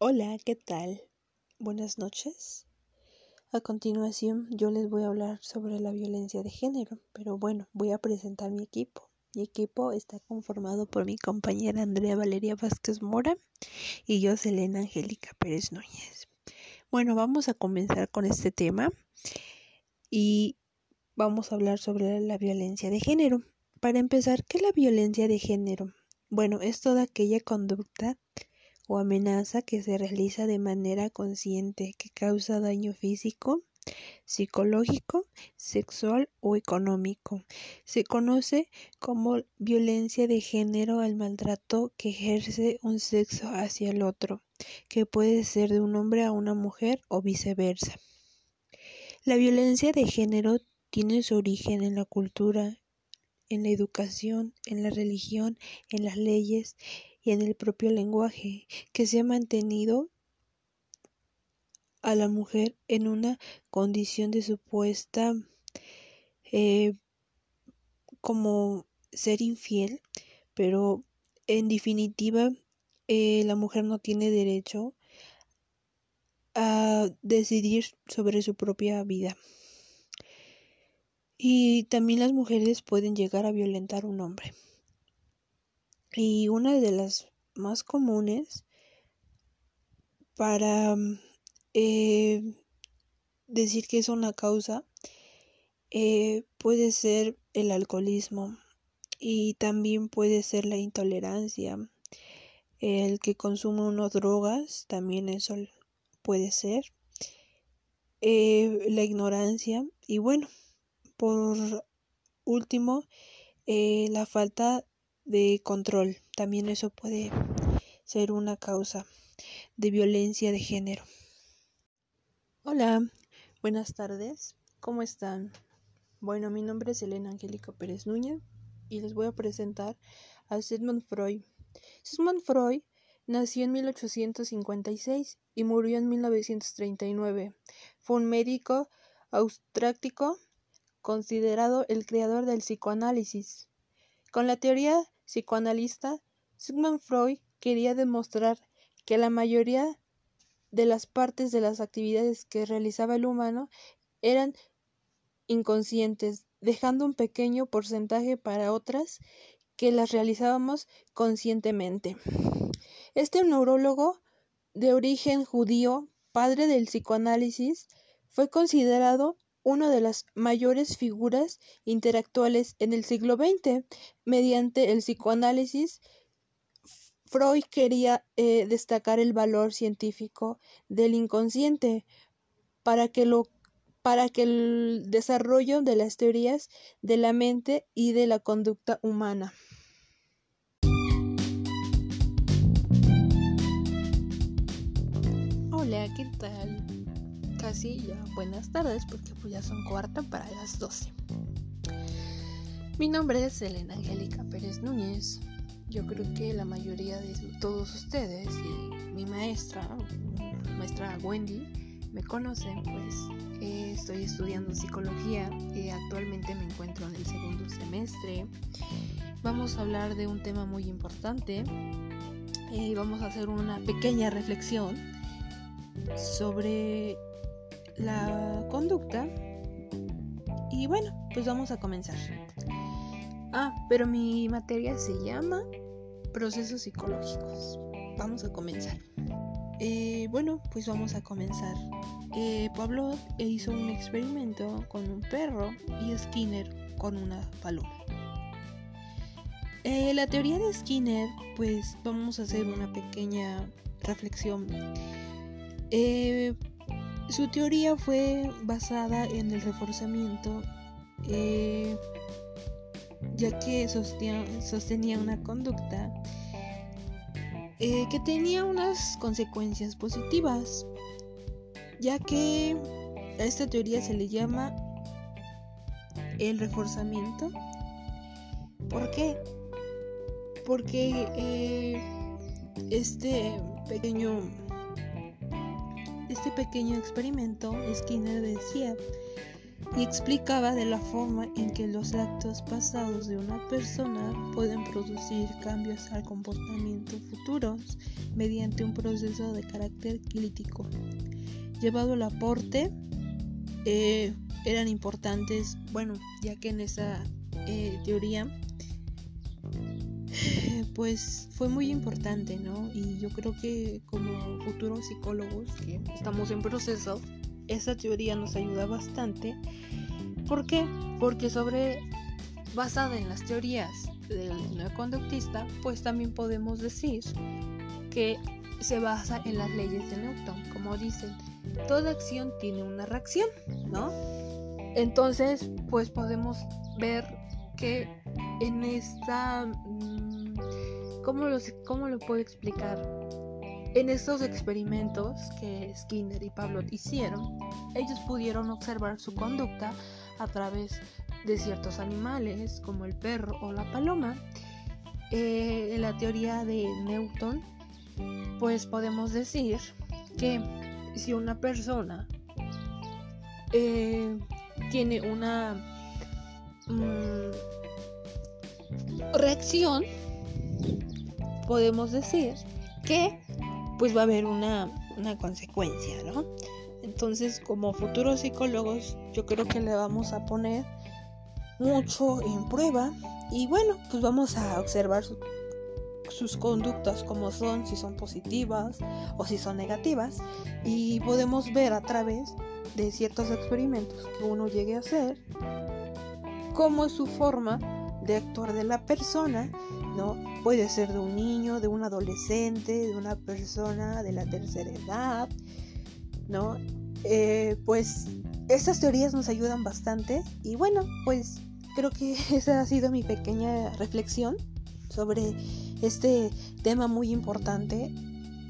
Hola, ¿qué tal? Buenas noches. A continuación yo les voy a hablar sobre la violencia de género, pero bueno, voy a presentar mi equipo. Mi equipo está conformado por mi compañera Andrea Valeria Vázquez Mora y yo, Selena Angélica Pérez Núñez. Bueno, vamos a comenzar con este tema y vamos a hablar sobre la violencia de género. Para empezar, ¿qué es la violencia de género? Bueno, es toda aquella conducta o amenaza que se realiza de manera consciente que causa daño físico, psicológico, sexual o económico. Se conoce como violencia de género al maltrato que ejerce un sexo hacia el otro, que puede ser de un hombre a una mujer o viceversa. La violencia de género tiene su origen en la cultura, en la educación, en la religión, en las leyes y en el propio lenguaje, que se ha mantenido a la mujer en una condición de supuesta eh, como ser infiel, pero en definitiva eh, la mujer no tiene derecho a decidir sobre su propia vida. Y también las mujeres pueden llegar a violentar a un hombre. Y una de las más comunes para eh, decir que es una causa eh, puede ser el alcoholismo y también puede ser la intolerancia, el que consume unas drogas, también eso puede ser, eh, la ignorancia y bueno, por último, la falta de control. También eso puede ser una causa de violencia de género. Hola, buenas tardes. ¿Cómo están? Bueno, mi nombre es Elena Angélica Pérez Núñez y les voy a presentar a Sigmund Freud. Sigmund Freud nació en 1856 y murió en 1939. Fue un médico austráctico considerado el creador del psicoanálisis. Con la teoría psicoanalista, Sigmund Freud quería demostrar que la mayoría de las partes de las actividades que realizaba el humano eran inconscientes, dejando un pequeño porcentaje para otras que las realizábamos conscientemente. Este neurólogo de origen judío, padre del psicoanálisis, fue considerado una de las mayores figuras intelectuales en el siglo XX. Mediante el psicoanálisis, Freud quería eh, destacar el valor científico del inconsciente para que, lo, para que el desarrollo de las teorías de la mente y de la conducta humana. Hola, ¿qué tal? Casi ya buenas tardes porque pues ya son cuarta para las 12. Mi nombre es Elena Angélica Pérez Núñez. Yo creo que la mayoría de todos ustedes y mi maestra, maestra Wendy, me conocen, pues eh, estoy estudiando psicología y actualmente me encuentro en el segundo semestre. Vamos a hablar de un tema muy importante y vamos a hacer una pequeña reflexión sobre la conducta. Y bueno, pues vamos a comenzar. Ah, pero mi materia se llama procesos psicológicos. Vamos a comenzar. Eh, bueno, pues vamos a comenzar. Eh, Pablo hizo un experimento con un perro y Skinner con una paloma. Eh, la teoría de Skinner, pues vamos a hacer una pequeña reflexión. Su teoría fue basada en el reforzamiento, eh, ya que sostenía, una conducta eh, que tenía unas consecuencias positivas, ya que a esta teoría se le llama el reforzamiento. ¿Por qué? Porque eh, este pequeño este pequeño experimento, Skinner decía y explicaba de la forma en que los actos pasados de una persona pueden producir cambios al comportamiento futuros mediante un proceso de carácter crítico. Llevado al aporte, eh, eran importantes, bueno, ya que en esa eh, teoría pues fue muy importante, ¿no? Y yo creo que como futuros psicólogos que estamos en proceso, esa teoría nos ayuda bastante. ¿Por qué? Porque sobre, basada en las teorías del neoconductista, pues también podemos decir que se basa en las leyes de Newton, como dicen, toda acción tiene una reacción, ¿no? Entonces, pues podemos ver que en esta... ¿Cómo lo, puedo explicar? En estos experimentos que Skinner y Pablo hicieron, ellos pudieron observar su conducta a través de ciertos animales, como el perro o la paloma. Eh, en la teoría de Newton, pues podemos decir que si una persona eh, tiene una mm, reacción, podemos decir que pues va a haber una, una consecuencia, ¿no? Entonces, como futuros psicólogos, yo creo que le vamos a poner mucho en prueba y bueno, pues vamos a observar sus conductas como son, si son positivas o si son negativas y podemos ver a través de ciertos experimentos que uno llegue a hacer cómo es su forma de actuar de la persona, ¿no? Puede ser de un niño, de un adolescente, de una persona de la tercera edad, ¿no? Eh, pues estas teorías nos ayudan bastante y bueno, pues creo que esa ha sido mi pequeña reflexión sobre este tema muy importante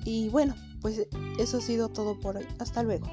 y bueno, pues eso ha sido todo por hoy. Hasta luego.